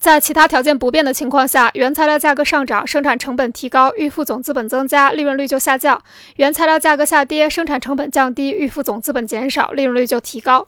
在其他条件不变的情况下原材料价格上涨生产成本提高预付总资本增加利润率就下降。原材料价格下跌生产成本降低预付总资本减少利润率就提高。